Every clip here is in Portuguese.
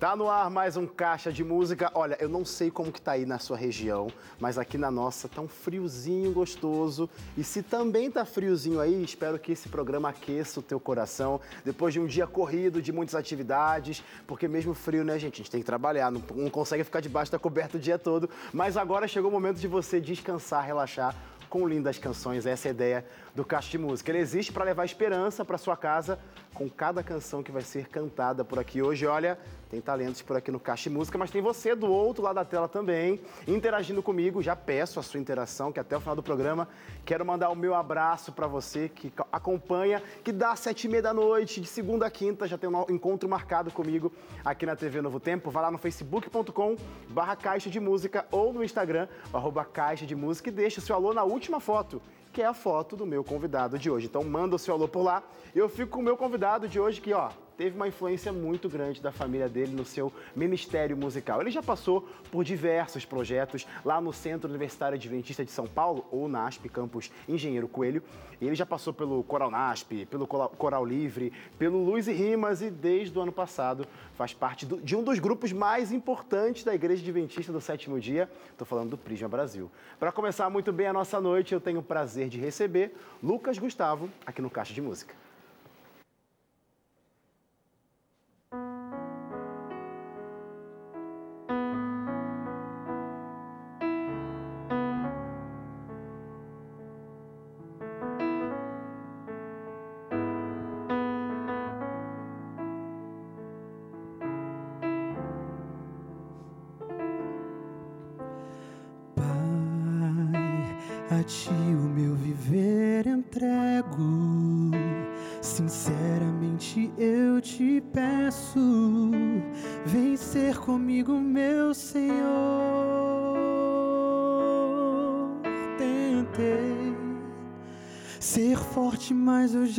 Tá no ar mais um Caixa de Música. Olha, eu não sei como que tá aí na sua região, mas aqui na nossa tá um friozinho gostoso. E se também tá friozinho aí, espero que esse programa aqueça o teu coração. Depois de um dia corrido, de muitas atividades, porque mesmo frio, né, gente? A gente tem que trabalhar, não, não consegue ficar debaixo da coberta o dia todo. Mas agora chegou o momento de você descansar, relaxar com lindas canções. Essa é a ideia do Caixa de Música. Ele existe para levar esperança para sua casa com cada canção que vai ser cantada por aqui hoje. Olha, tem talentos por aqui no Caixa de Música, mas tem você do outro lado da tela também, interagindo comigo. Já peço a sua interação, que até o final do programa quero mandar o meu abraço para você que acompanha, que dá sete e meia da noite, de segunda a quinta, já tem um encontro marcado comigo aqui na TV Novo Tempo. Vai lá no facebook.com barra Caixa de Música ou no Instagram, arroba Caixa de Música e deixa o seu alô na última foto que é a foto do meu convidado de hoje. Então manda o seu alô por lá. Eu fico com o meu convidado de hoje que, ó, teve uma influência muito grande da família dele no seu ministério musical. Ele já passou por diversos projetos lá no Centro Universitário Adventista de São Paulo, ou NASP, campus Engenheiro Coelho. E ele já passou pelo Coral NASP, pelo Coral Livre, pelo Luz e Rimas e desde o ano passado faz parte do, de um dos grupos mais importantes da Igreja Adventista do Sétimo Dia. Estou falando do Prisma Brasil. Para começar muito bem a nossa noite, eu tenho o prazer de receber Lucas Gustavo aqui no Caixa de Música.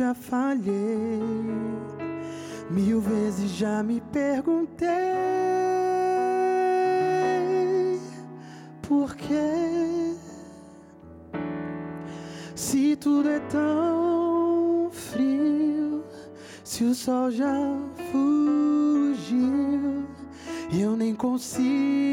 Já falhei. Mil vezes já me perguntei por quê se tudo é tão frio, se o sol já fugiu, eu nem consigo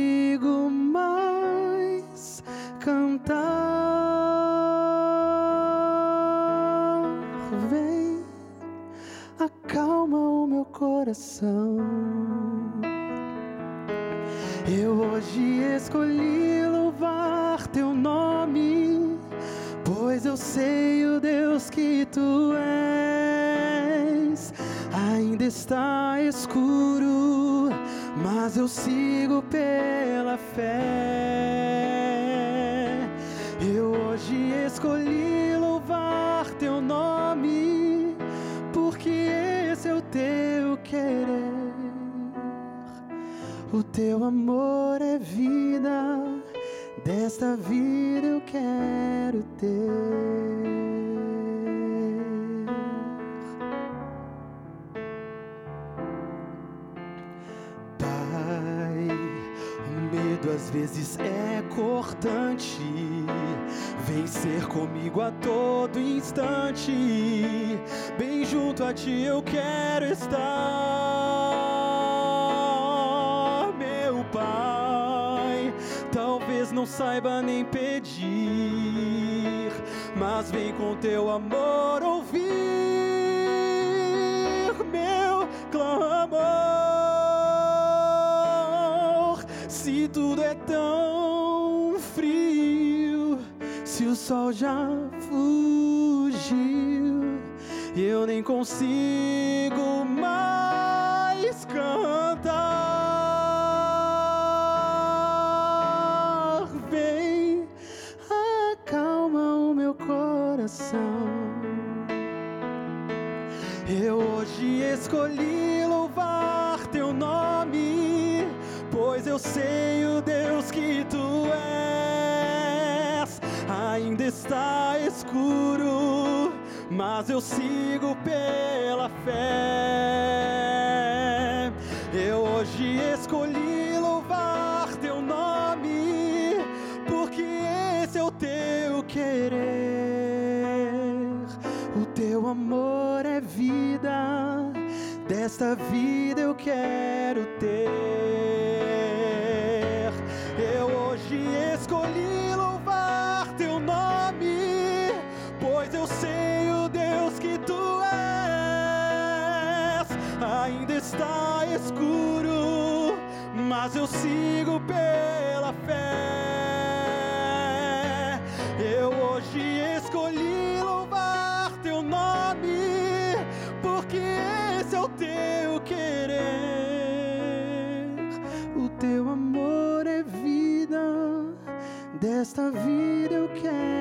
eu sei o Deus que tu és. Ainda está escuro, mas eu sigo pela fé. Eu hoje escolhi louvar teu nome, porque esse é o teu querer. O teu amor é vida desta vida eu quero ter. Pai, o medo às vezes é cortante. Vem ser comigo a todo instante. Bem junto a ti eu quero estar. Não saiba nem pedir, mas vem com teu amor ouvir meu clamor. Se tudo é tão frio, se o sol já fugiu, eu nem consigo mais cantar. Escolhi louvar teu nome, pois eu sei o Deus que tu és. Ainda está escuro, mas eu sigo pela fé. É vida eu quero ter. Eu hoje escolhi louvar teu nome, pois eu sei o Deus que tu és. Ainda está escuro, mas eu sigo pela desta vida eu quero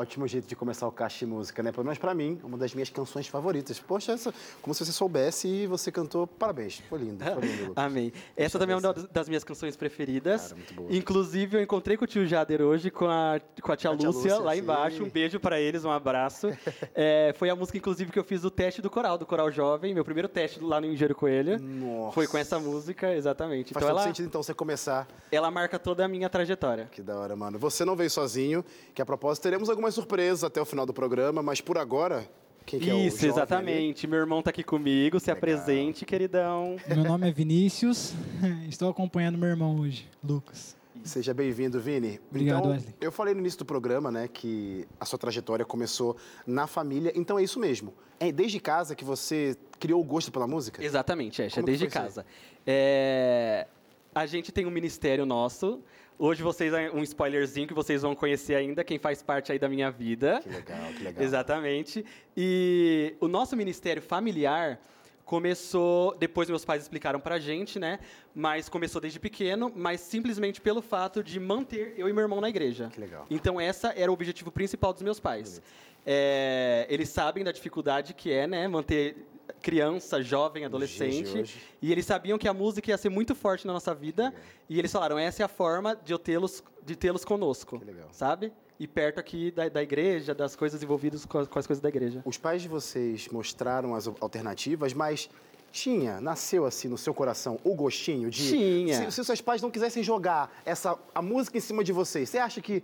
Ótimo jeito de começar o caixa de música, né? Pelo menos pra mim, uma das minhas canções favoritas. Poxa, essa, como se você soubesse e você cantou. Parabéns. Foi lindo, foi lindo, Lucas. Amém. Essa também é uma das- minhas canções preferidas. Cara, muito boa. Inclusive, eu encontrei com o tio Jader hoje, com a, com a tia, A tia Lúcia, Lúcia, lá sim. embaixo. Um beijo para eles, um abraço. É, foi a música, inclusive, que eu fiz o teste do coral, do Coral Jovem, meu primeiro teste lá no Engenheiro Coelho. Nossa. Foi com essa música, exatamente. Faz então todo ela, sentido, então, você começar. ela marca toda a minha trajetória. Que da hora, mano. Você não veio sozinho, que a propósito teremos algumas surpresas até o final do programa, mas por agora, quem que é o Isso, jovem ali? exatamente. Meu irmão tá aqui comigo, se apresente, queridão. Meu nome é Vinícius, estou acompanhando meu irmão hoje, Lucas. Seja bem-vindo, Vini. Obrigado, então, Wesley. eu falei no início do programa, né, que a sua trajetória começou na família, então é isso mesmo. É desde casa que você criou o gosto pela música? Exatamente, Ash, é que desde casa. É, A gente tem um ministério nosso. Hoje vocês, um spoilerzinho que vocês vão conhecer ainda, quem faz parte aí da minha vida. Que legal, que legal. Exatamente. E o nosso ministério familiar começou, depois meus pais explicaram pra gente, né? Mas começou desde pequeno, mas simplesmente pelo fato de manter eu e meu irmão na igreja. Que legal. Então essa era o objetivo principal dos meus pais. É, eles sabem da dificuldade que é, né, manter criança, jovem, adolescente, e eles sabiam que a música ia ser muito forte na nossa vida, e eles falaram, essa é a forma de eu tê-los de tê-los conosco, Que legal. sabe? E perto aqui da, da igreja, das coisas envolvidas com as, com as coisas da igreja. Os pais de vocês mostraram as alternativas, mas tinha, nasceu assim no seu coração o gostinho de. Tinha. Se, se os seus pais não quisessem jogar essa, a música em cima de vocês, você acha que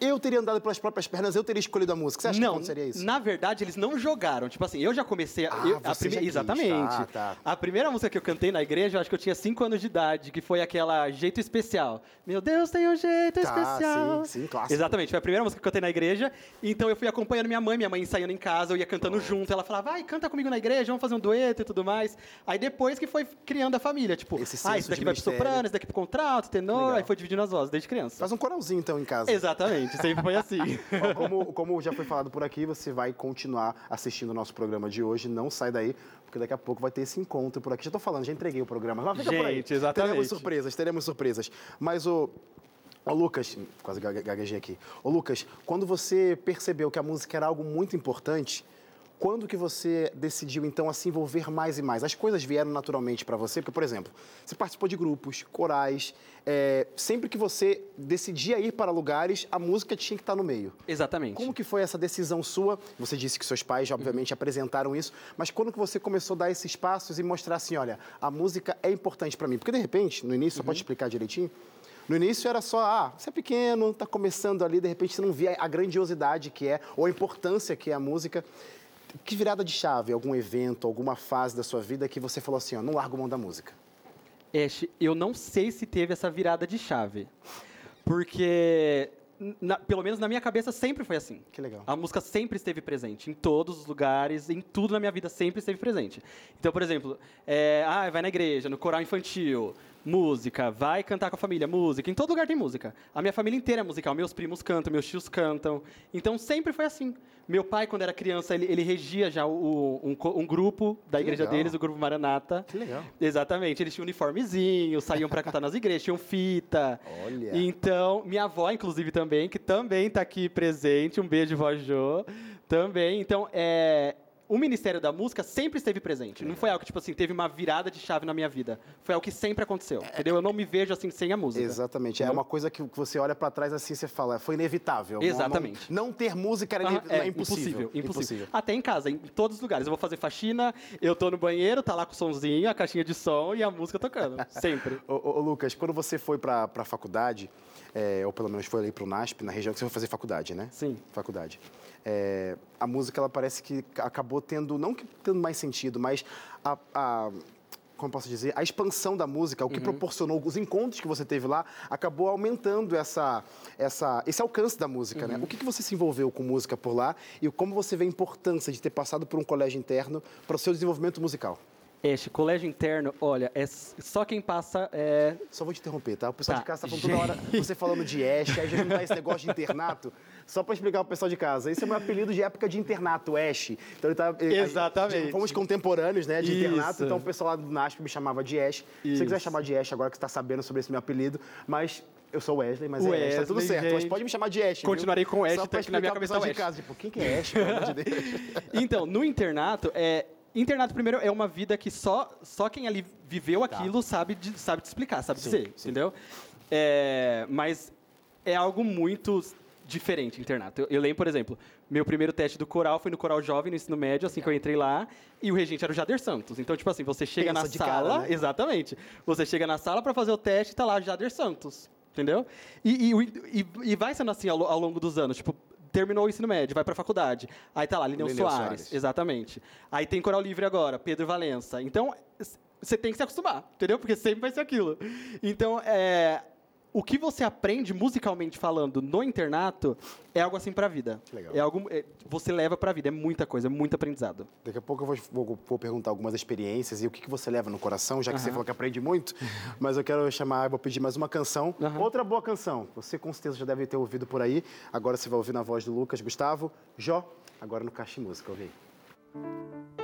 eu teria andado pelas próprias pernas, eu teria escolhido a música? Você acha que não, aconteceria isso? na verdade, eles não jogaram. Tipo assim, eu já comecei... a- Ah, eu- a prime-. Exatamente. Ah, tá. A primeira música que eu cantei na igreja, eu acho que eu tinha 5 anos de idade, que foi aquela Jeito Especial. Meu Deus, tem um jeito Tá, especial. sim, sim, clássico. Exatamente, foi a primeira música que eu cantei na igreja. Então eu fui acompanhando minha mãe, minha mãe ensaiando em casa, eu ia cantando junto. Ela falava, vai, canta comigo na igreja, vamos fazer um dueto e tudo mais. Aí depois que foi criando a família, tipo, Esse ah, esse daqui vai pro soprano, esse daqui pro contrato, tenor, Legal. aí foi dividindo as vozes desde criança. Faz um coralzinho então em casa. Exatamente, sempre foi assim. Ó, Como, como já foi falado por aqui, você vai continuar assistindo o nosso programa de hoje. Não sai daí, porque daqui a pouco vai ter esse encontro por aqui. Já tô falando, já entreguei o programa. Mas fica por aí. Gente, exatamente. Teremos surpresas, teremos surpresas. Mas o. Ô, Lucas, quase gague- gaguejei aqui. Ô, Lucas, quando você percebeu que a música era algo muito importante, quando que você decidiu, então, a se envolver mais e mais? As coisas vieram naturalmente para você? Porque, por exemplo, você participou de grupos, corais. é, sempre que você decidia ir para lugares, a música tinha que estar no meio. Exatamente. Como que foi essa decisão sua? Você disse que seus pais, obviamente, Uhum. apresentaram isso, mas quando que você começou a dar esses passos e mostrar assim, olha, a música é importante para mim? Porque, de repente, no início, Uhum. pode explicar direitinho, no início era só, ah, você é pequeno, está começando ali, de repente você não via a grandiosidade que é, ou a importância que é a música. Que virada de chave, algum evento, alguma fase da sua vida que você falou assim, ó, não largo mão da música? Ash, eu não sei se teve essa virada de chave. Porque, na- pelo menos na minha cabeça, sempre foi assim. Que legal. A música sempre esteve presente, em todos os lugares, em tudo na minha vida sempre esteve presente. Então, por exemplo, é, ah, vai na igreja, no coral infantil, música, vai cantar com a família, música. Em todo lugar tem música. A minha família inteira é musical. Meus primos cantam, meus tios cantam. Então, sempre foi assim. Meu pai, quando era criança, ele, ele regia já o- um, um grupo da Que igreja legal. deles, o grupo Maranata. Que legal. Exatamente, eles tinham uniformezinho, saíam para cantar nas igrejas, tinham fita. Olha. Então, minha avó, inclusive, também, que também está aqui presente, um beijo, vó Jô, também. Então, é, o Ministério da Música sempre esteve presente. Não foi algo que, tipo assim, teve uma virada de chave na minha vida. Foi algo que sempre aconteceu, entendeu? Eu não me vejo, assim, sem a música. Exatamente. É uma coisa que você olha pra trás assim, você fala, foi inevitável. Não- Exatamente. Não, não ter música era Aham, ine- é impossível. impossível. Até em casa, em todos os lugares. Eu vou fazer faxina, eu tô no banheiro, tá lá com o somzinho, a caixinha de som e a música tocando. Sempre. Ô, ô, ô, Lucas, quando você foi pra, pra faculdade, é, ou pelo menos foi ali pro NASP, na região que você foi fazer faculdade, né? Sim. Faculdade. É, a música, ela parece que acabou tendo, não que tendo mais sentido, mas a, a- como posso dizer, a expansão da música, o que proporcionou os encontros que você teve lá, acabou aumentando essa, essa, esse alcance da música, né? O que, que você se envolveu com música por lá e como você vê a importância de ter passado por um colégio interno para o seu desenvolvimento musical? Este colégio interno, olha, é só quem passa é, Só vou te interromper, tá? O pessoal Tá. de casa tá falando toda hora, você falando de Ash, aí já não dá esse negócio de internato. Só para explicar pro pessoal de casa, esse é meu apelido de época de internato, Ash. Então ele tá. ele- Exatamente. de- Fomos contemporâneos, né, de Isso. internato, então o pessoal lá do NASP me chamava de Ash. Se você quiser chamar de Ash agora que você tá sabendo sobre esse meu apelido, mas. Eu sou Wesley, mas O é Ash, tá tudo Wesley, certo. Mas gente. pode me chamar de Ash. viu? Continuarei com Ash, Só tá aqui na minha explicar pro cabeça pessoal o de casa, tipo, quem que é Ash, pelo amor de Deus? Então, no internato, é, internato primeiro é uma vida que só, só quem ali viveu aquilo sabe, de- sabe te explicar, sabe Sim, dizer, sim. entendeu? É, mas é algo muito diferente internato. Eu, eu lembro, por exemplo, meu primeiro teste do coral foi no coral jovem, no ensino médio, assim que eu entrei lá, e o regente era o Jader Santos. Então, tipo assim, você chega Pensa na de cara, sala, né? exatamente, você chega na sala para fazer o teste e tá lá Jader Santos, entendeu? E, e, e- e vai sendo assim ao, ao longo dos anos, tipo, terminou o ensino médio, vai pra faculdade. Aí tá lá, Lineu, Lineu Soares. Soares. Exatamente. Aí tem Coral Livre agora, Pedro Valença. Então, você tem que se acostumar, entendeu? Porque sempre vai ser aquilo. Então, é, o que você aprende musicalmente falando no internato é algo assim pra vida. Que legal. É algo é, você leva pra vida, é muita coisa, é muito aprendizado. Daqui a pouco eu vou, vou- vou perguntar algumas experiências e o que, que você leva no coração, já que você falou que aprende muito. Mas eu quero chamar, vou pedir mais uma canção. Outra boa canção. Você com certeza já deve ter ouvido por aí. Agora você vai ouvir na voz do Lucas Gustavo. Jó, agora no Caixa Música. Ouvi. Jó,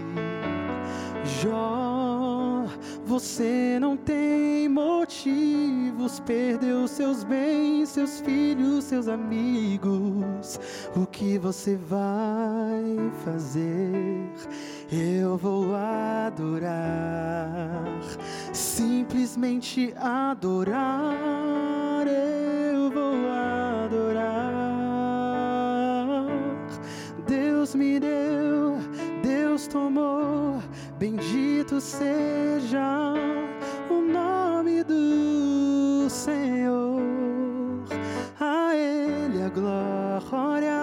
Jó, você não tem motivos, perdeu seus bens, seus filhos, seus amigos. O que você vai fazer? Eu vou adorar, simplesmente adorar. Eu vou adorar. Deus me deu, Deus tomou, bendito seja o nome do Senhor. A Ele a glória,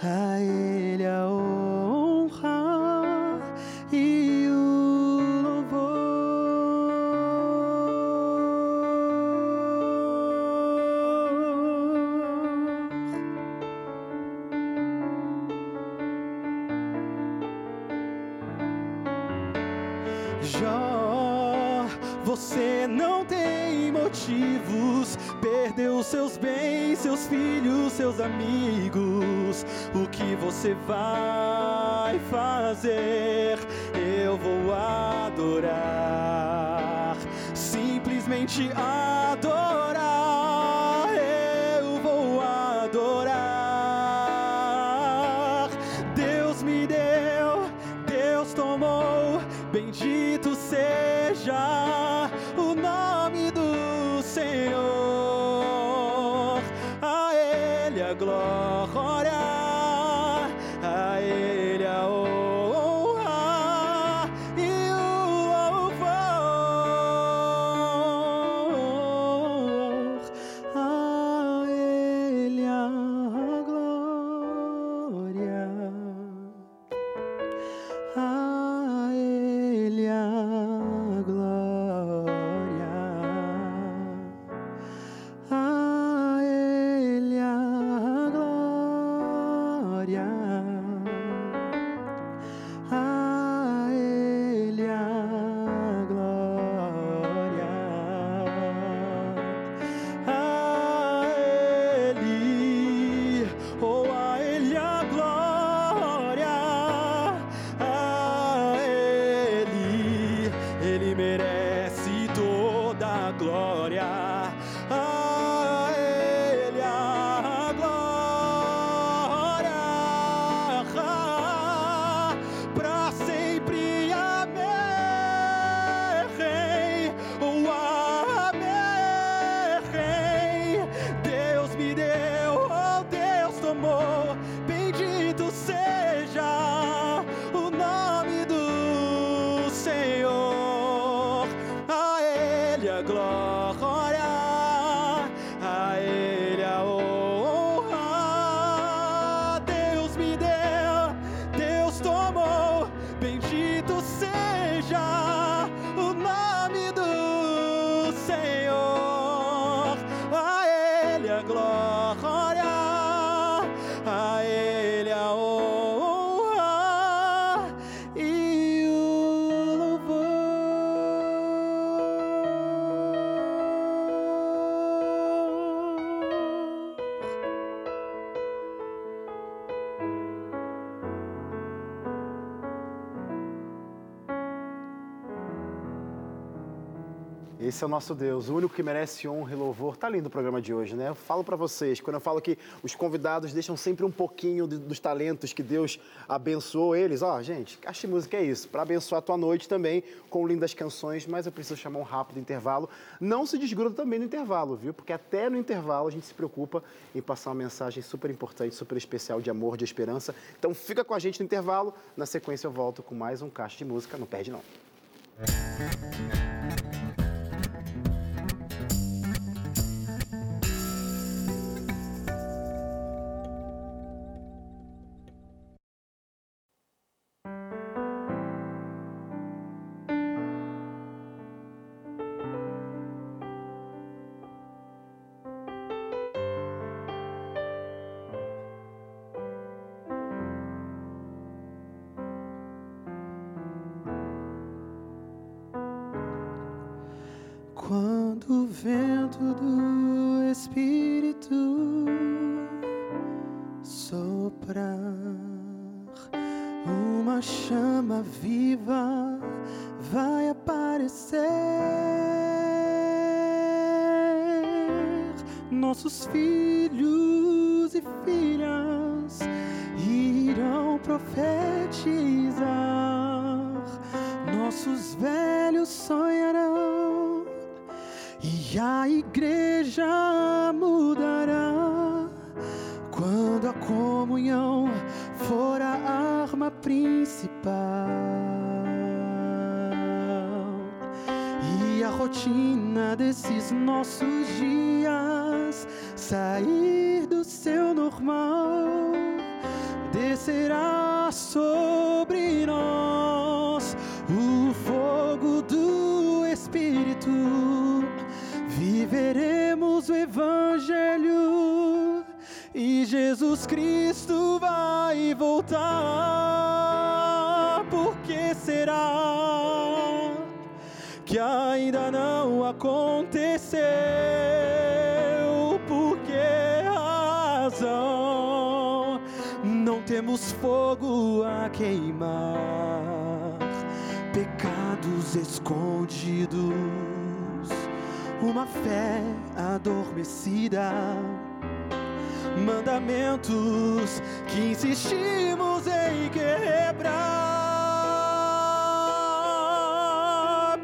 a Ele seus bens, seus filhos, seus amigos. O que você vai fazer? Eu vou adorar, simplesmente adorar. Ele Esse é o nosso Deus, o único que merece honra e louvor. Tá lindo o programa de hoje, né? Eu falo para vocês, quando eu falo que os convidados deixam sempre um pouquinho de- dos talentos que Deus abençoou eles. Ó, gente, Caixa de Música é isso, para abençoar a tua noite também com lindas canções, mas eu preciso chamar um rápido intervalo. Não se desgruda também no intervalo, viu? Porque até no intervalo a gente se preocupa em passar uma mensagem super importante, super especial de amor, de esperança. Então fica com a gente no intervalo. Na sequência eu volto com mais um Caixa de Música. Não perde não. Quando vento do Espírito soprar, uma chama viva vai aparecer. Nossos filhos e filhas irão profetizar, e a igreja mudará quando a comunhão for a arma principal. E a rotina desses nossos dias sair Jesus Cristo vai voltar. Por que será que ainda não aconteceu? Por que razão não temos fogo a queimar? Pecados escondidos, uma fé adormecida mandamentos que insistimos em quebrar.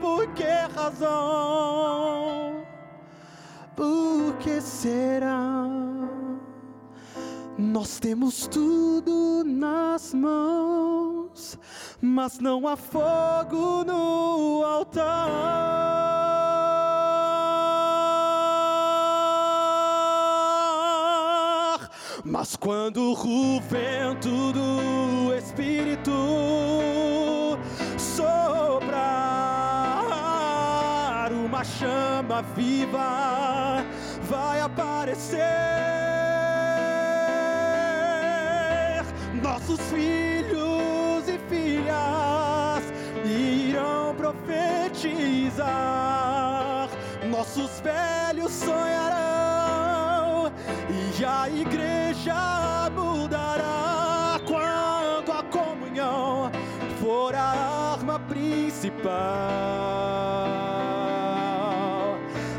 Por que razão? Por que será? Nós temos tudo nas mãos, mas não há fogo no altar. Mas quando o vento do Espírito soprar, uma chama viva vai aparecer. Nossos filhos e filhas irão profetizar, nossos velhos sonharão a igreja mudará quando a comunhão for a arma principal.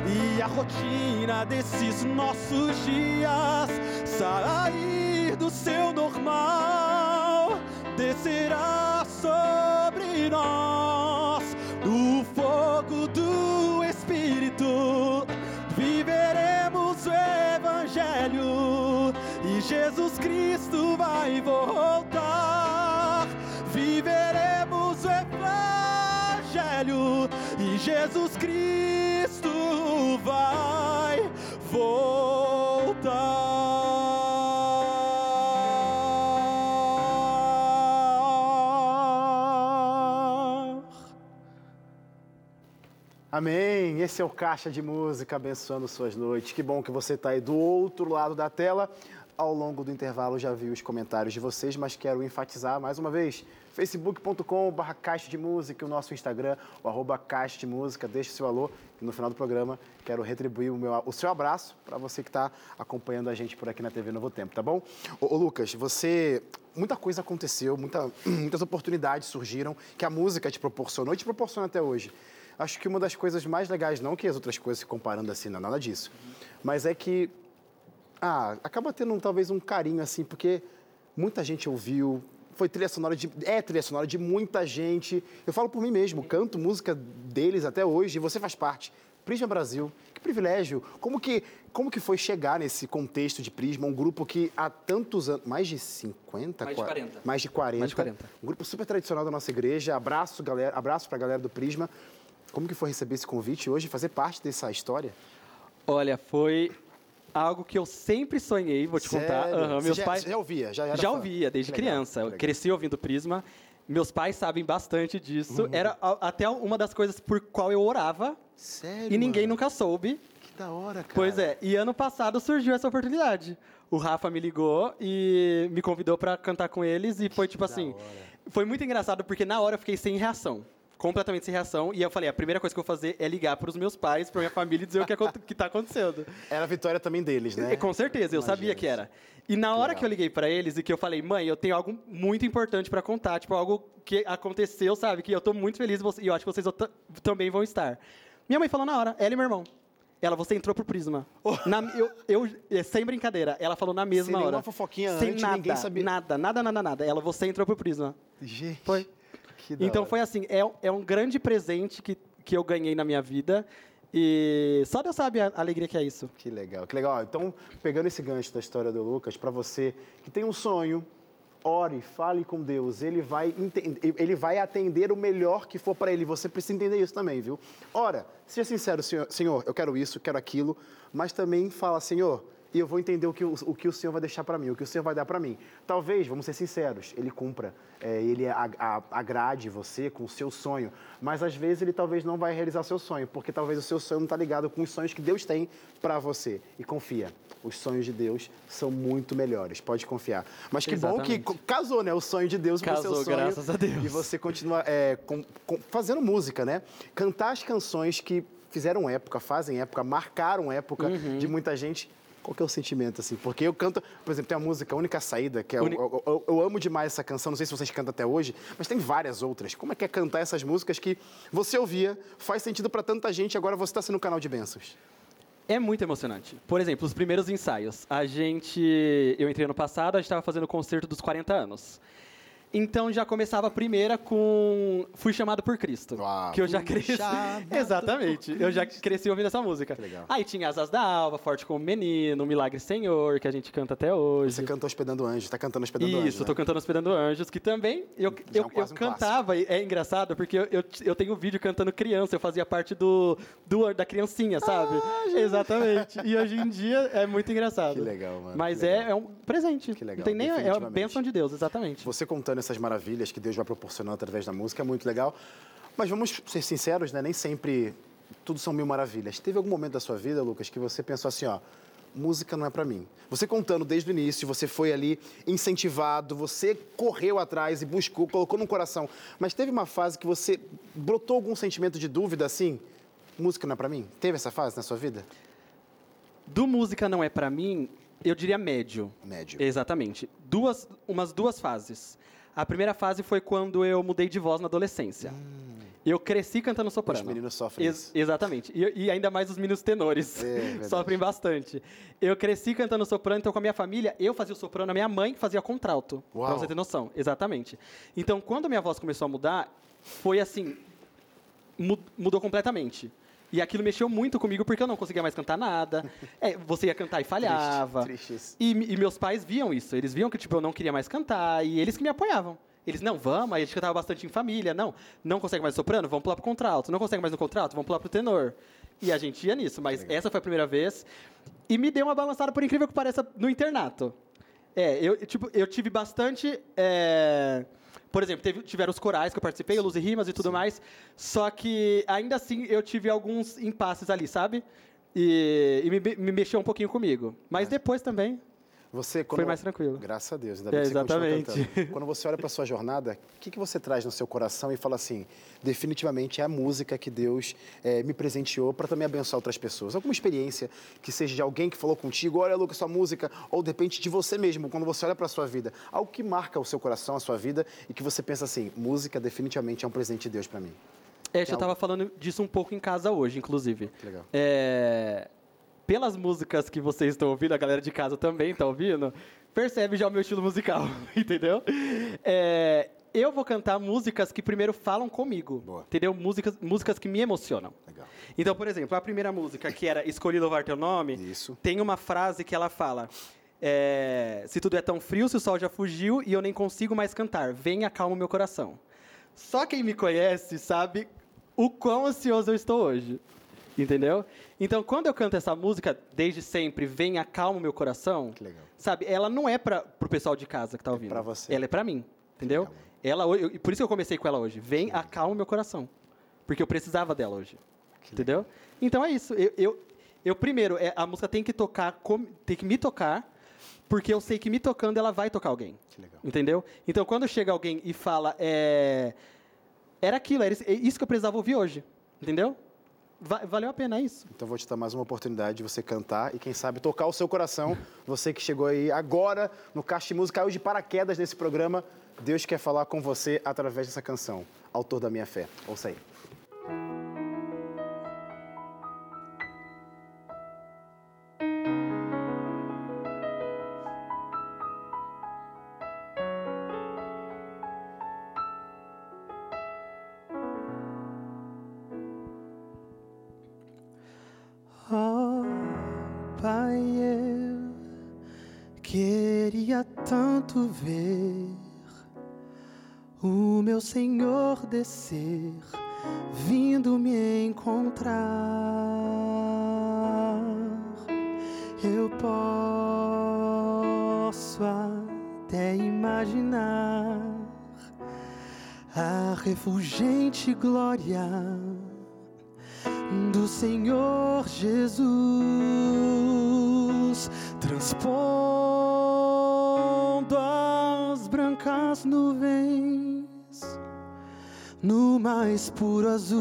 E a rotina desses nossos dias sair do seu normal descerá sobre nós Jesus Cristo vai voltar. Viveremos o Evangelho e Jesus Cristo vai voltar. Amém. Esse é o Caixa de Música abençoando suas noites. Que bom que você está aí do outro lado da tela. Ao longo do intervalo já vi os comentários de vocês, mas quero enfatizar mais uma vez. facebook.com.br Caixa de Música, o nosso Instagram, o arroba Caixa de Música. Deixe seu alô e no final do programa quero retribuir o, meu, o seu abraço para você que está acompanhando a gente por aqui na TV Novo Tempo, tá bom? Ô, ô, Lucas, você... Muita coisa aconteceu, muita, muitas oportunidades surgiram que a música te proporcionou e te proporciona até hoje. Acho que uma das coisas mais legais, não que as outras coisas se comparando assim, não é nada disso, mas é que ah, acaba tendo um, talvez um carinho assim, porque muita gente ouviu, foi trilha sonora de. É trilha sonora de muita gente. Eu falo por mim mesmo, canto música deles até hoje e você faz parte. Prisma Brasil, que privilégio. Como que, como que foi chegar nesse contexto de Prisma, um grupo que há tantos anos. Mais de 50? Mais de 40. Mais de 40. Mais de 40. Um grupo super tradicional da nossa igreja. Abraço, galera, abraço pra galera do Prisma. Como que foi receber esse convite hoje, fazer parte dessa história? Olha, foi algo que eu sempre sonhei, vou te contar. Sério? Aham, Você meus já, pais já ouvia? Já, era já fã? ouvia desde legal, criança. Eu cresci ouvindo Prisma. Meus pais sabem bastante disso. Uhum. Era até uma das coisas por qual eu orava Sério? e ninguém mano? nunca soube. Que da hora, cara. Pois é, e ano passado surgiu essa oportunidade. O Rafa me ligou e me convidou pra cantar com eles e foi tipo assim, foi muito engraçado porque na hora eu fiquei sem reação. Completamente sem reação. E eu falei, a primeira coisa que eu vou fazer é ligar pros meus pais, pra minha família e dizer o que, acon- que tá acontecendo. Era a vitória também deles, né? E, com certeza, eu Imagina sabia que isso. era. E na hora legal. que eu liguei pra eles e que eu falei, mãe, eu tenho algo muito importante pra contar, tipo, algo que aconteceu, sabe? Que eu tô muito feliz você- e eu acho que vocês ta- também vão estar. Minha mãe falou na hora, ela e meu irmão. Ela, você entrou pro Prisma. Na- eu, eu- é, sem brincadeira, ela falou na mesma Sem hora. nenhuma fofoquinha sem antes, nada, ninguém sabia. Nada, nada, nada, nada. Ela, você entrou pro Prisma. Gente, Foi. Então hora. foi assim, é, é um grande presente que, que eu ganhei na minha vida. E só Deus sabe a alegria que é isso. Que legal, que legal. Então, pegando esse gancho da história do Lucas, para você que tem um sonho, ore, fale com Deus. Ele vai, ele vai atender o melhor que for para ele. Você precisa entender isso também, viu? Ora, seja sincero, senhor, senhor, eu quero isso, quero aquilo, mas também fala, Senhor, e eu vou entender o que o, o que o Senhor vai deixar para mim, o que o Senhor vai dar para mim. Talvez, vamos ser sinceros, ele cumpra, é, ele a- a- agrade você com o seu sonho, mas às vezes ele talvez não vai realizar o seu sonho, porque talvez o seu sonho não está ligado com os sonhos que Deus tem para você. E confia, os sonhos de Deus são muito melhores, pode confiar. Mas que bom que Exatamente. casou, né? O sonho de Deus com o seu Casou, sonho. graças a Deus. E você continua é, com- com- fazendo música, né? Cantar as canções que fizeram época, fazem época, marcaram época Uhum. de muita gente. Qual que é o sentimento, assim? Porque eu canto, por exemplo, tem a música Única Saída, que é, Uni- eu, eu- eu amo demais essa canção, não sei se vocês cantam até hoje, mas tem várias outras. Como é que é cantar essas músicas que você ouvia, faz sentido para tanta gente, agora você está sendo um canal de bênçãos? É muito emocionante. Por exemplo, os primeiros ensaios. A gente. Eu entrei ano passado, a gente estava fazendo o concerto dos 40 anos. Então já começava a primeira com Fui Chamado por Cristo. Uau. Que eu já cresci. Exatamente. Eu já cresci ouvindo essa música. Legal. Aí tinha Asas da Alva, Forte como Menino, Milagre Senhor, que a gente canta até hoje. Você canta Hospedando Anjos, tá cantando Hospedando Isso, Anjos, eu tô né? cantando Hospedando Anjos, que também eu, Já é eu, um eu cantava, e é engraçado, porque eu, eu, eu tenho um vídeo cantando criança, eu fazia parte do, do da criancinha, sabe? Exatamente. E hoje em dia é muito engraçado. Ah, Que legal, mano, Mas que é, legal. é um presente. Que legal, Não tem nem. É uma bênção de Deus, exatamente. Você contando essas maravilhas que Deus vai proporcionando através da música é muito legal. Mas vamos ser sinceros, né? Nem sempre tudo são mil maravilhas. Teve algum momento da sua vida, Lucas, que você pensou assim, ó, música não é pra mim. Você contando desde o início, você foi ali incentivado, você correu atrás e buscou, colocou no coração. Mas teve uma fase que você brotou algum sentimento de dúvida assim? Música não é pra mim? Teve essa fase na sua vida? Do música não é pra mim, eu diria médio. Médio. Exatamente. Duas, umas duas fases. A primeira fase foi quando eu mudei de voz na adolescência. Eu cresci cantando soprano. Os meninos sofrem Ex- exatamente. E, e ainda mais os meninos tenores. É. Sofrem bastante. Eu cresci cantando soprano, então com a minha família, eu fazia o soprano, a minha mãe fazia contralto. Uau. Pra você ter noção. Exatamente. Então, quando a minha voz começou a mudar, foi assim. mu- mudou completamente. E aquilo mexeu muito comigo porque eu não conseguia mais cantar nada. É, você ia cantar e falhava. Triste, triste. E, e meus pais viam isso. Eles viam que tipo, eu não queria mais cantar e eles que me apoiavam. Eles, não, vamos, aí a gente cantava bastante em família. Não, não consegue mais soprano? Vamos pular pro contralto. Não consegue mais no contralto? Vamos pular pro tenor. E a gente ia nisso, mas essa foi a primeira vez. E me deu uma balançada, por incrível que pareça, no internato. É, eu, tipo, eu tive bastante. é, Por exemplo, teve- tiveram os corais que eu participei, Luz e Rimas e tudo mais. Só que ainda assim eu tive alguns impasses ali, sabe? E, e me, me mexeu um pouquinho comigo. Mas depois também. Você, quando... Foi mais tranquilo. Graças a Deus, ainda É, bem que você exatamente. Quando você olha para sua jornada, o que, que você traz no seu coração e fala assim, definitivamente é a música que Deus eh, me presenteou para também abençoar outras pessoas? Alguma experiência que seja de alguém que falou contigo, olha, Lucas, sua música, ou de repente de você mesmo, quando você olha para sua vida, algo que marca o seu coração, a sua vida e que você pensa assim, música definitivamente é um presente de Deus para mim. É, eu estava falando disso um pouco em casa hoje, inclusive. Legal. É, pelas músicas que vocês estão ouvindo, a galera de casa também está ouvindo, percebe já o meu estilo musical, entendeu? É, eu vou cantar músicas que primeiro falam comigo, Boa. entendeu? Músicas, músicas que me emocionam. Legal. Então, por exemplo, a primeira música, que era Escolhi Louvar Teu Nome, Isso. tem uma frase que ela fala... é, se tudo é tão frio, se o sol já fugiu e eu nem consigo mais cantar, vem acalma o meu coração. Só quem me conhece sabe o quão ansioso eu estou hoje. Entendeu? Então, quando eu canto essa música, desde sempre, vem acalma o meu coração, Que legal. sabe? Ela não é para pro pessoal de casa que tá ouvindo. pra você. Ela é para mim, entendeu? legal, ela eu- por isso que eu comecei com ela hoje. Vem acalma o meu coração. Porque eu precisava dela hoje. entendeu? Então é isso. Eu, eu, eu, primeiro, é, a música tem que tocar, com- tem que me tocar, porque eu sei que me tocando ela vai tocar alguém. Que legal. Entendeu? Então, quando chega alguém e fala, é, era aquilo, era isso- é isso que eu precisava ouvir hoje. Entendeu? Va- valeu a pena, é isso. Então vou te dar mais uma oportunidade de você cantar e quem sabe tocar o seu coração. Você que chegou aí agora no Caixa de Música, caiu de paraquedas nesse programa. Deus quer falar com você através dessa canção. Autor da minha fé. Ouça aí. Descer, vindo me encontrar. Eu posso até imaginar a refulgente glória do Senhor Jesus, transpondo as brancas nuvens no mais puro azul,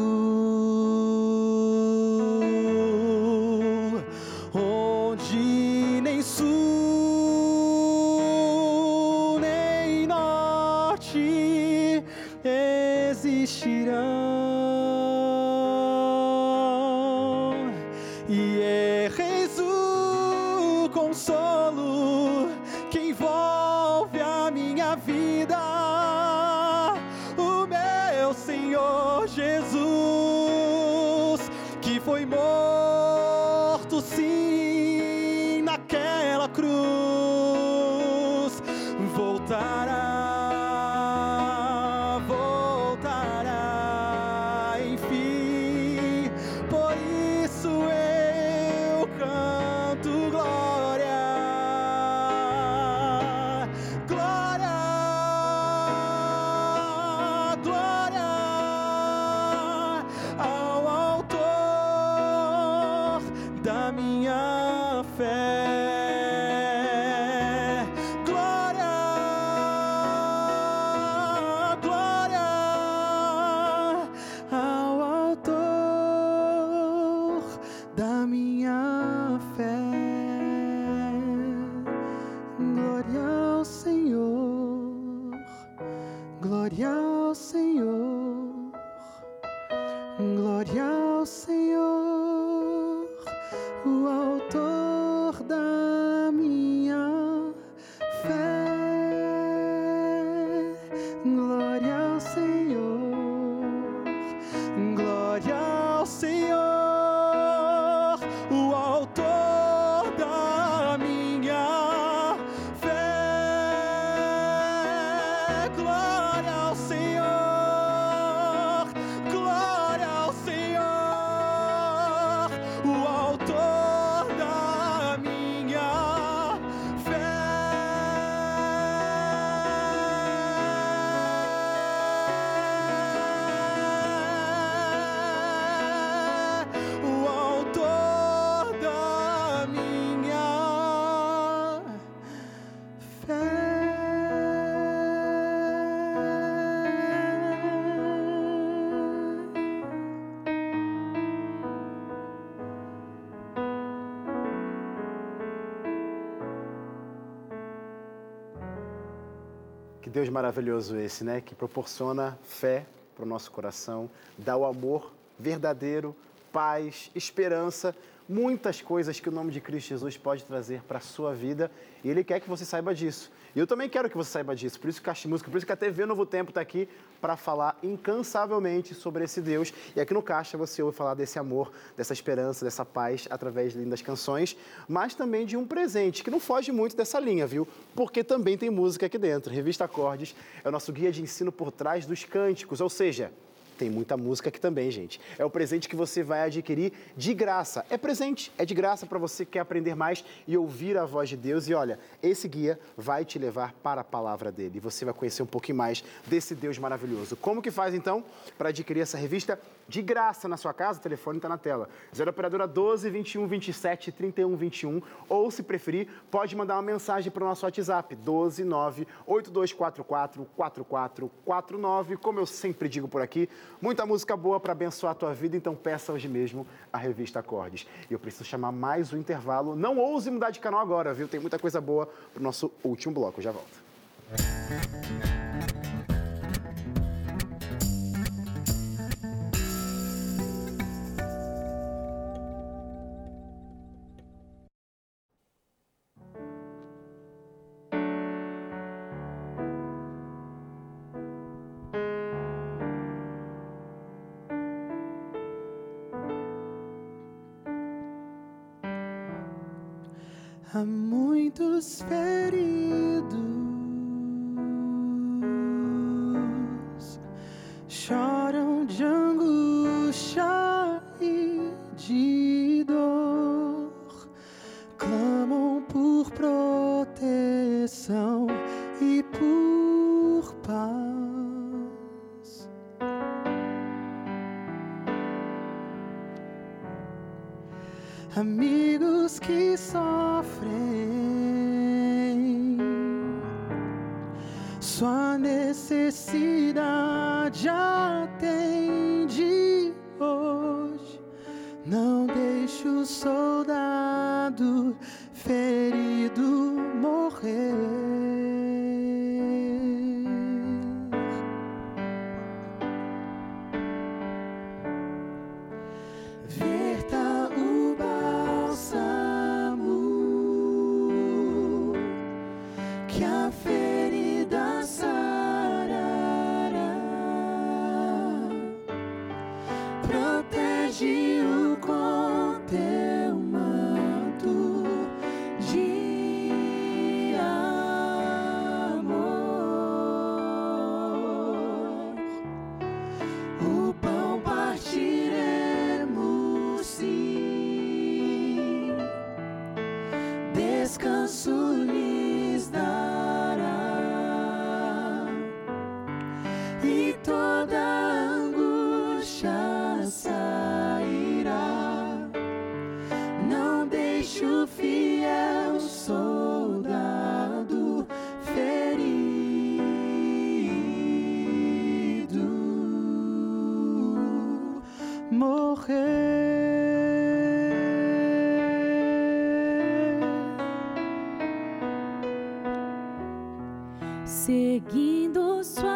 what you'll see. Deus maravilhoso esse, né? Que proporciona fé para o nosso coração, dá o amor verdadeiro, paz, esperança, muitas coisas que o nome de Cristo Jesus pode trazer para a sua vida e Ele quer que você saiba disso. E eu também quero que você saiba disso, por isso que a Música, por isso que a TV Novo Tempo está aqui para falar incansavelmente sobre esse Deus. E aqui no Caixa você ouve falar desse amor, dessa esperança, dessa paz através de lindas canções, mas também de um presente que não foge muito dessa linha, viu? Porque também tem música aqui dentro. Revista Acordes é o nosso guia de ensino por trás dos cânticos, ou seja, tem muita música aqui também, gente. É o presente que você vai adquirir de graça. É presente, é de graça para você que quer aprender mais e ouvir a voz de Deus. E olha, esse guia vai te levar para a palavra dele. Você vai conhecer um pouquinho mais desse Deus maravilhoso. Como que faz então para adquirir essa revista de graça na sua casa? O telefone está na tela. 0 operadora 12 21 27 31 21. Ou, se preferir, pode mandar uma mensagem para o nosso WhatsApp 12 9 8244 4449. Como eu sempre digo por aqui, Muita música boa para abençoar a tua vida, então peça hoje mesmo a revista Acordes. E eu preciso chamar mais um intervalo. Não ouse mudar de canal agora, viu? Tem muita coisa boa para o nosso último bloco. já volto. Há Amigos que sofrem. Sua necessidade atende seguindo sua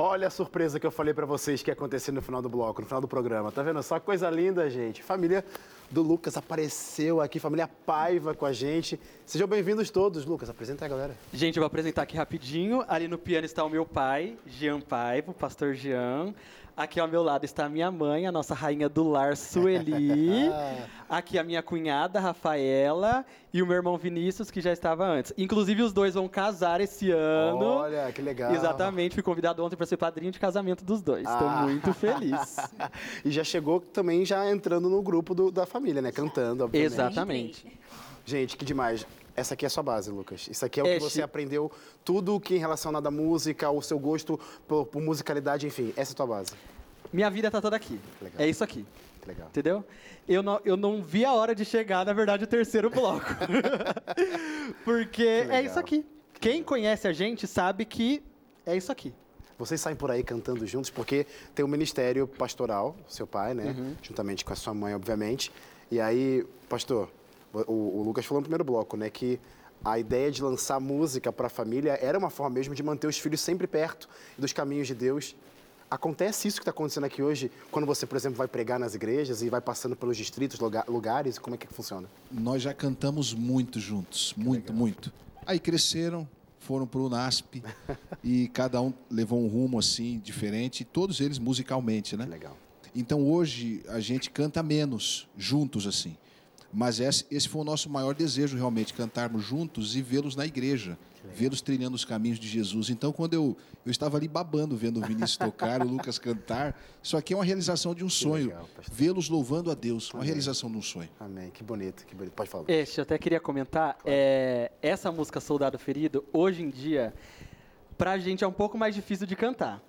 Olha a surpresa que eu falei pra vocês que ia acontecer no final do bloco, no final do programa. Tá vendo só coisa linda, gente? Família do Lucas apareceu aqui, família Paiva com a gente. Sejam bem-vindos todos. Lucas, apresenta aí, galera. Gente, eu vou apresentar aqui rapidinho. Ali no piano está o meu pai, Jean Paiva, o pastor Jean. Aqui ao meu lado está a minha mãe, a nossa rainha do lar, Sueli. Aqui a minha cunhada, Rafaela. E o meu irmão Vinícius, que já estava antes. Inclusive, os dois vão casar esse ano. Olha, que legal. Exatamente, fui convidado ontem para ser padrinho de casamento dos dois. Estou Ah. muito feliz. e já chegou também já entrando no grupo do- da família, né? Cantando, obviamente. Exatamente. Gente, que demais. Essa aqui é a sua base, Lucas. Isso aqui é o que você aprendeu, tudo o que é relacionado à música, o seu gosto por, por musicalidade, enfim. Essa é a tua base. Minha vida tá toda aqui. Legal. É isso aqui. Legal. Entendeu? Eu não, eu não vi a hora de chegar, na verdade, o terceiro bloco. Porque é isso aqui. Quem conhece a gente sabe que é isso aqui. Vocês saem por aí cantando juntos porque tem um ministério pastoral, seu pai, né? Uhum. Juntamente com a sua mãe, obviamente. E aí, pastor, o, o Lucas falou no primeiro bloco, né? Que a ideia de lançar música para a família era uma forma mesmo de manter os filhos sempre perto dos caminhos de Deus. Acontece isso que está acontecendo aqui hoje, quando você, por exemplo, vai pregar nas igrejas e vai passando pelos distritos, lugar- lugares, como é que funciona? Nós já cantamos muito juntos, muito, muito. Aí cresceram, foram para o NASP e cada um levou um rumo assim diferente, e todos eles musicalmente, né? Legal. Então hoje a gente canta menos juntos assim. Mas esse, esse foi o nosso maior desejo realmente, cantarmos juntos e vê-los na igreja, vê-los trilhando os caminhos de Jesus. Então quando eu, eu estava ali babando vendo o Vinícius tocar, o Lucas cantar, isso aqui é uma realização de um sonho, legal, pastor. vê-los louvando a Deus, uma realização de um sonho. Amém. Que bonito, que bonito. Pode falar. Este, eu até queria comentar, é, essa música Soldado Ferido, hoje em dia, pra gente é um pouco mais difícil de cantar.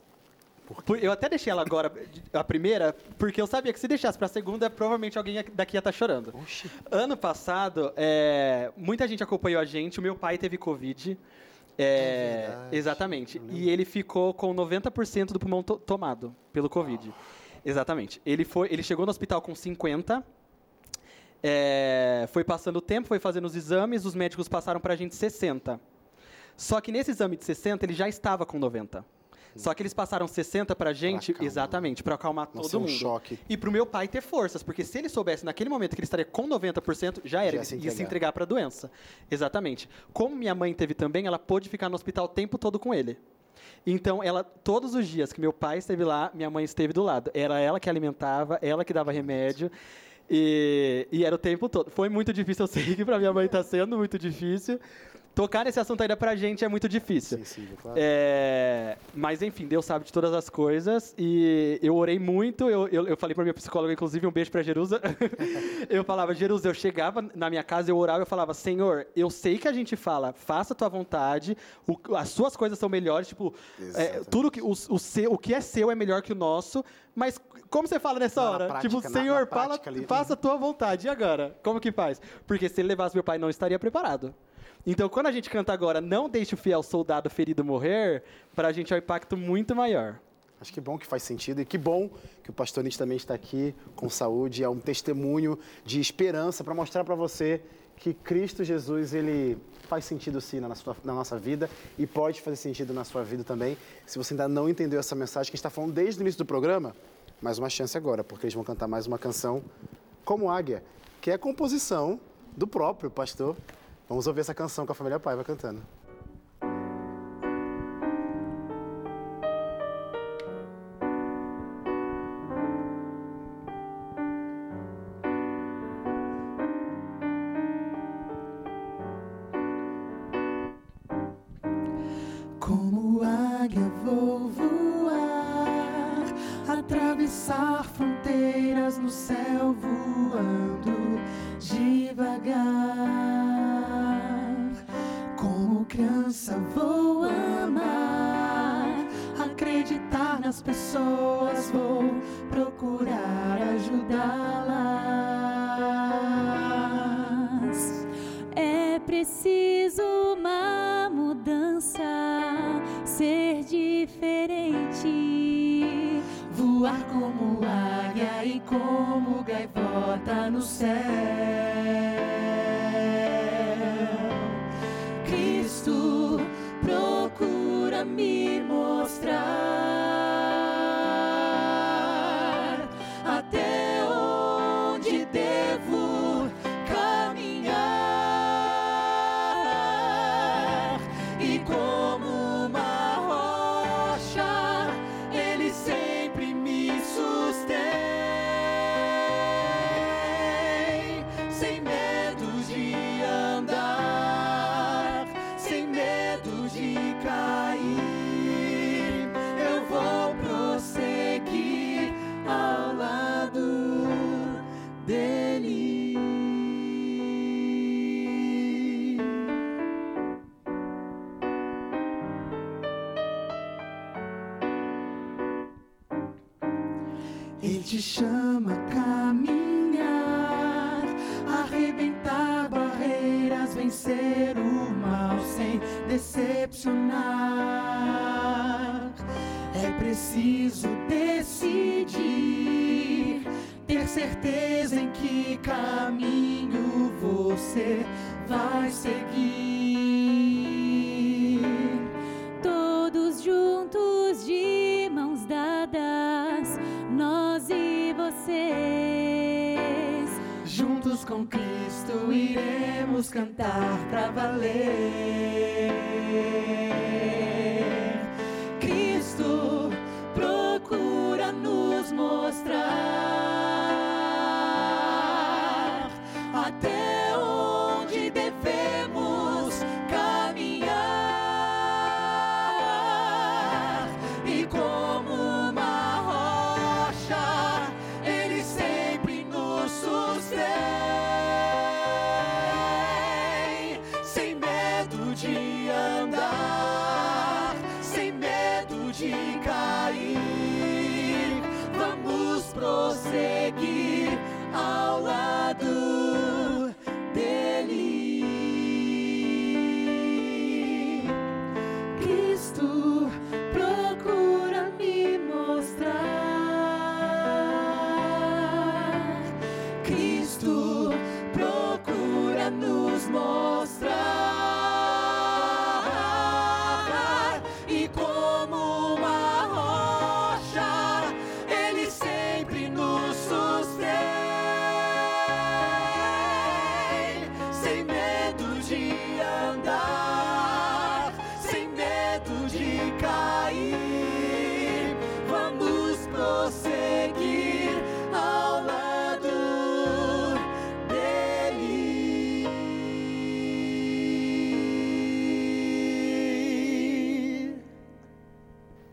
Por- Eu até deixei ela agora, a primeira, porque eu sabia que se deixasse pra segunda, provavelmente alguém daqui ia estar chorando. Oxi. Ano passado, é, muita gente acompanhou a gente. O meu pai teve Covid. É, verdade. exatamente. E ele ficou com 90% do pulmão to- tomado pelo Covid. Exatamente. Ele, foi, ele chegou no hospital com 50. é, foi passando o tempo, foi fazendo os exames, os médicos passaram pra gente 60. Só que nesse exame de 60, ele já estava com 90. Só que eles passaram 60 pra gente, acalmar. exatamente, pra acalmar Não todo ser um mundo. choque. E pro meu pai ter forças, porque se ele soubesse naquele momento que ele estaria com 90%, já era, Já ele se ia se entregar. entregar pra doença. Exatamente. Como minha mãe teve também, ela pôde ficar no hospital o tempo todo com ele. Então, ela, todos os dias que meu pai esteve lá, minha mãe esteve do lado. Era ela que alimentava, ela que dava remédio. E, e era o tempo todo. Foi muito difícil, eu sei que pra minha mãe tá sendo muito difícil. Tocar nesse assunto ainda pra gente é muito difícil. Sensível, claro. É, mas enfim, Deus sabe de todas as coisas e eu orei muito. Eu, eu, eu falei pra minha psicóloga, inclusive, um beijo pra Jerusa. eu falava, Jerusa, eu chegava na minha casa, eu orava, eu falava, Senhor, eu sei que a gente fala, faça a tua vontade, o- as suas coisas são melhores, tipo, é, tudo que o, o, seu, o que é seu é melhor que o nosso. Mas como você fala nessa Na hora? prática, tipo, na- Senhor, na fala, prática ali. faça a tua vontade. E agora? Como que faz? Porque se ele levasse meu pai, não estaria preparado. Então, quando a gente canta agora, não deixe o fiel soldado ferido morrer, pra gente é um impacto muito maior. Acho que bom que faz sentido e que bom que o Pastor Nietzsche também está aqui com saúde. É um testemunho de esperança para mostrar para você que Cristo Jesus, ele faz sentido sim na, sua- na nossa vida e pode fazer sentido na sua vida também. Se você ainda não entendeu essa mensagem que a gente está falando desde o início do programa, mais uma chance agora, porque eles vão cantar mais uma canção como Águia, que é a composição do próprio pastor. Vamos ouvir essa canção com a família Paiva cantando. time.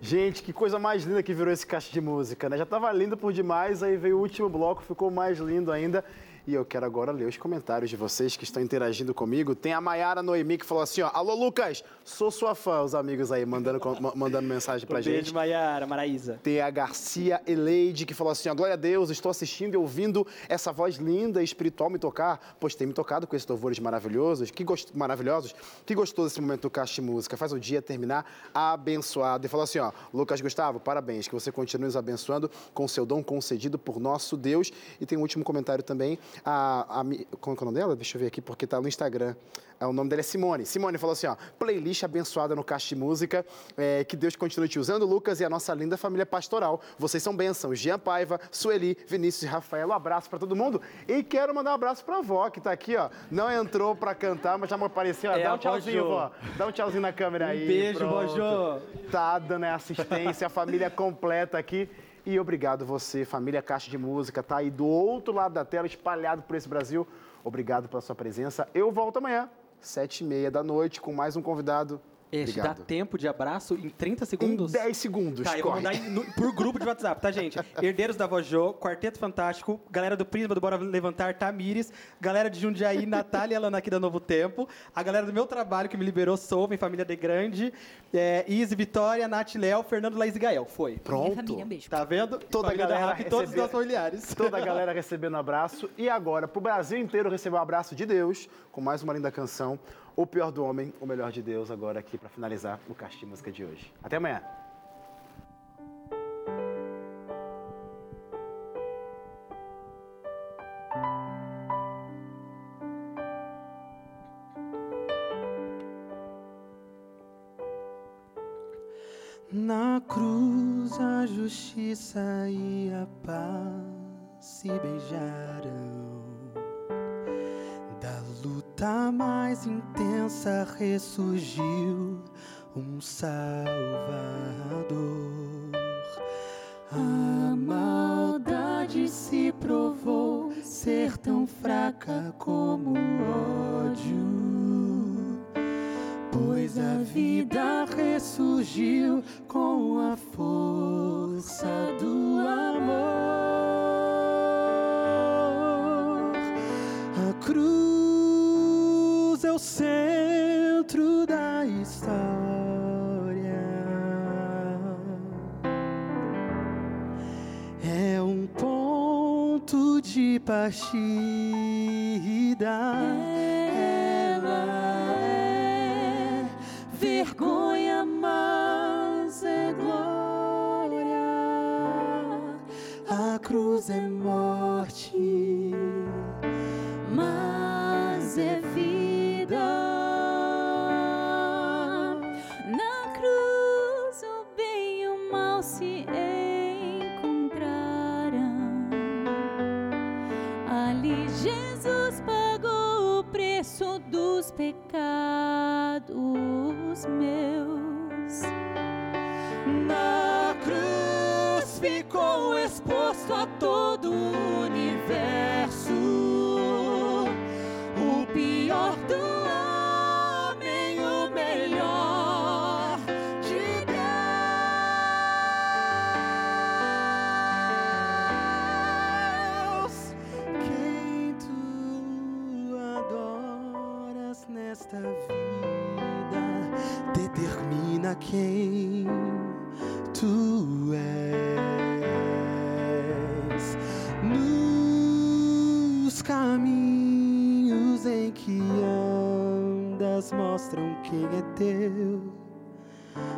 Gente, que coisa mais linda que virou esse caixa de música, né? Já tava lindo por demais, aí veio o último bloco, ficou mais lindo ainda. E eu quero agora ler os comentários de vocês que estão interagindo comigo. Tem a Maiara Noemi que falou assim, ó, Alô, Lucas, sou sua fã, os amigos aí mandando, mandando mensagem pra Um beijo, gente. Maiara, Maraísa. Tem a Garcia Eleide que falou assim: ó, glória a Deus, estou assistindo e ouvindo essa voz linda e espiritual me tocar, pois tem me tocado com esses louvores maravilhosos. Que gost... maravilhosos. Que gostoso esse momento do Caixa de Música. Faz o dia terminar abençoado. E falou assim: ó, Lucas Gustavo, parabéns, que você continue nos abençoando com seu dom concedido por nosso Deus. E tem um último comentário também. A, a, como é é o nome dela? Deixa eu ver aqui, porque tá no Instagram. É, o nome dela é Simone. Simone falou assim: ó, playlist abençoada no Caixa de Música. é, que Deus continue te usando, Lucas, e a nossa linda família pastoral. Vocês são bênçãos. Jean Paiva, Sueli, Vinícius e Rafael. Um abraço pra todo mundo. E quero mandar um abraço pra avó, que tá aqui, ó. Não entrou pra cantar, mas já me apareceu. É Dá a um tchauzinho, Vó. Dá um tchauzinho na câmera aí. beijo, Vó pronto. Jo. Tá dando a assistência, a família completa aqui. E obrigado você, família Caixa de Música, tá aí do outro lado da tela, espalhado por esse Brasil. Obrigado pela sua presença. Eu volto amanhã, sete e meia da noite, com mais um convidado. Este dá Obrigado. tempo de abraço em 30 Em segundos? 10 segundos, Tá, eu vou corre. mandar em- no- por grupo de WhatsApp, tá, gente? Herdeiros da Vojô, Quarteto Fantástico, galera do Prisma do Bora Levantar, Tamires, galera de Jundiaí, Natália Lana aqui da Novo Tempo, a galera do meu trabalho que me liberou, Souven, Família de Grande, é, Izzy, Vitória, Nath Léo, Fernando Laís e Gael. Foi. Minha Pronto. família, um beijo. Tá vendo? Toda a Família da galera Rap, todos os recebeu- nossos familiares. Toda a galera recebendo abraço. E agora, pro Brasil inteiro receber o abraço de Deus, com mais uma linda canção. O pior do homem, o melhor de Deus, agora aqui para finalizar o Caixa de Música de hoje. Até amanhã. Na cruz a justiça e a paz se beijaram. Da luta mais intensa ressurgiu um Salvador. A maldade se provou ser tão fraca como ódio. Pois a vida ressurgiu com a força do de Jesus pagou o preço dos pecados meus. Na cruz ficou exposto a todo quem tu és. Nos caminhos em que andas mostram quem é teu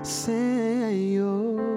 Senhor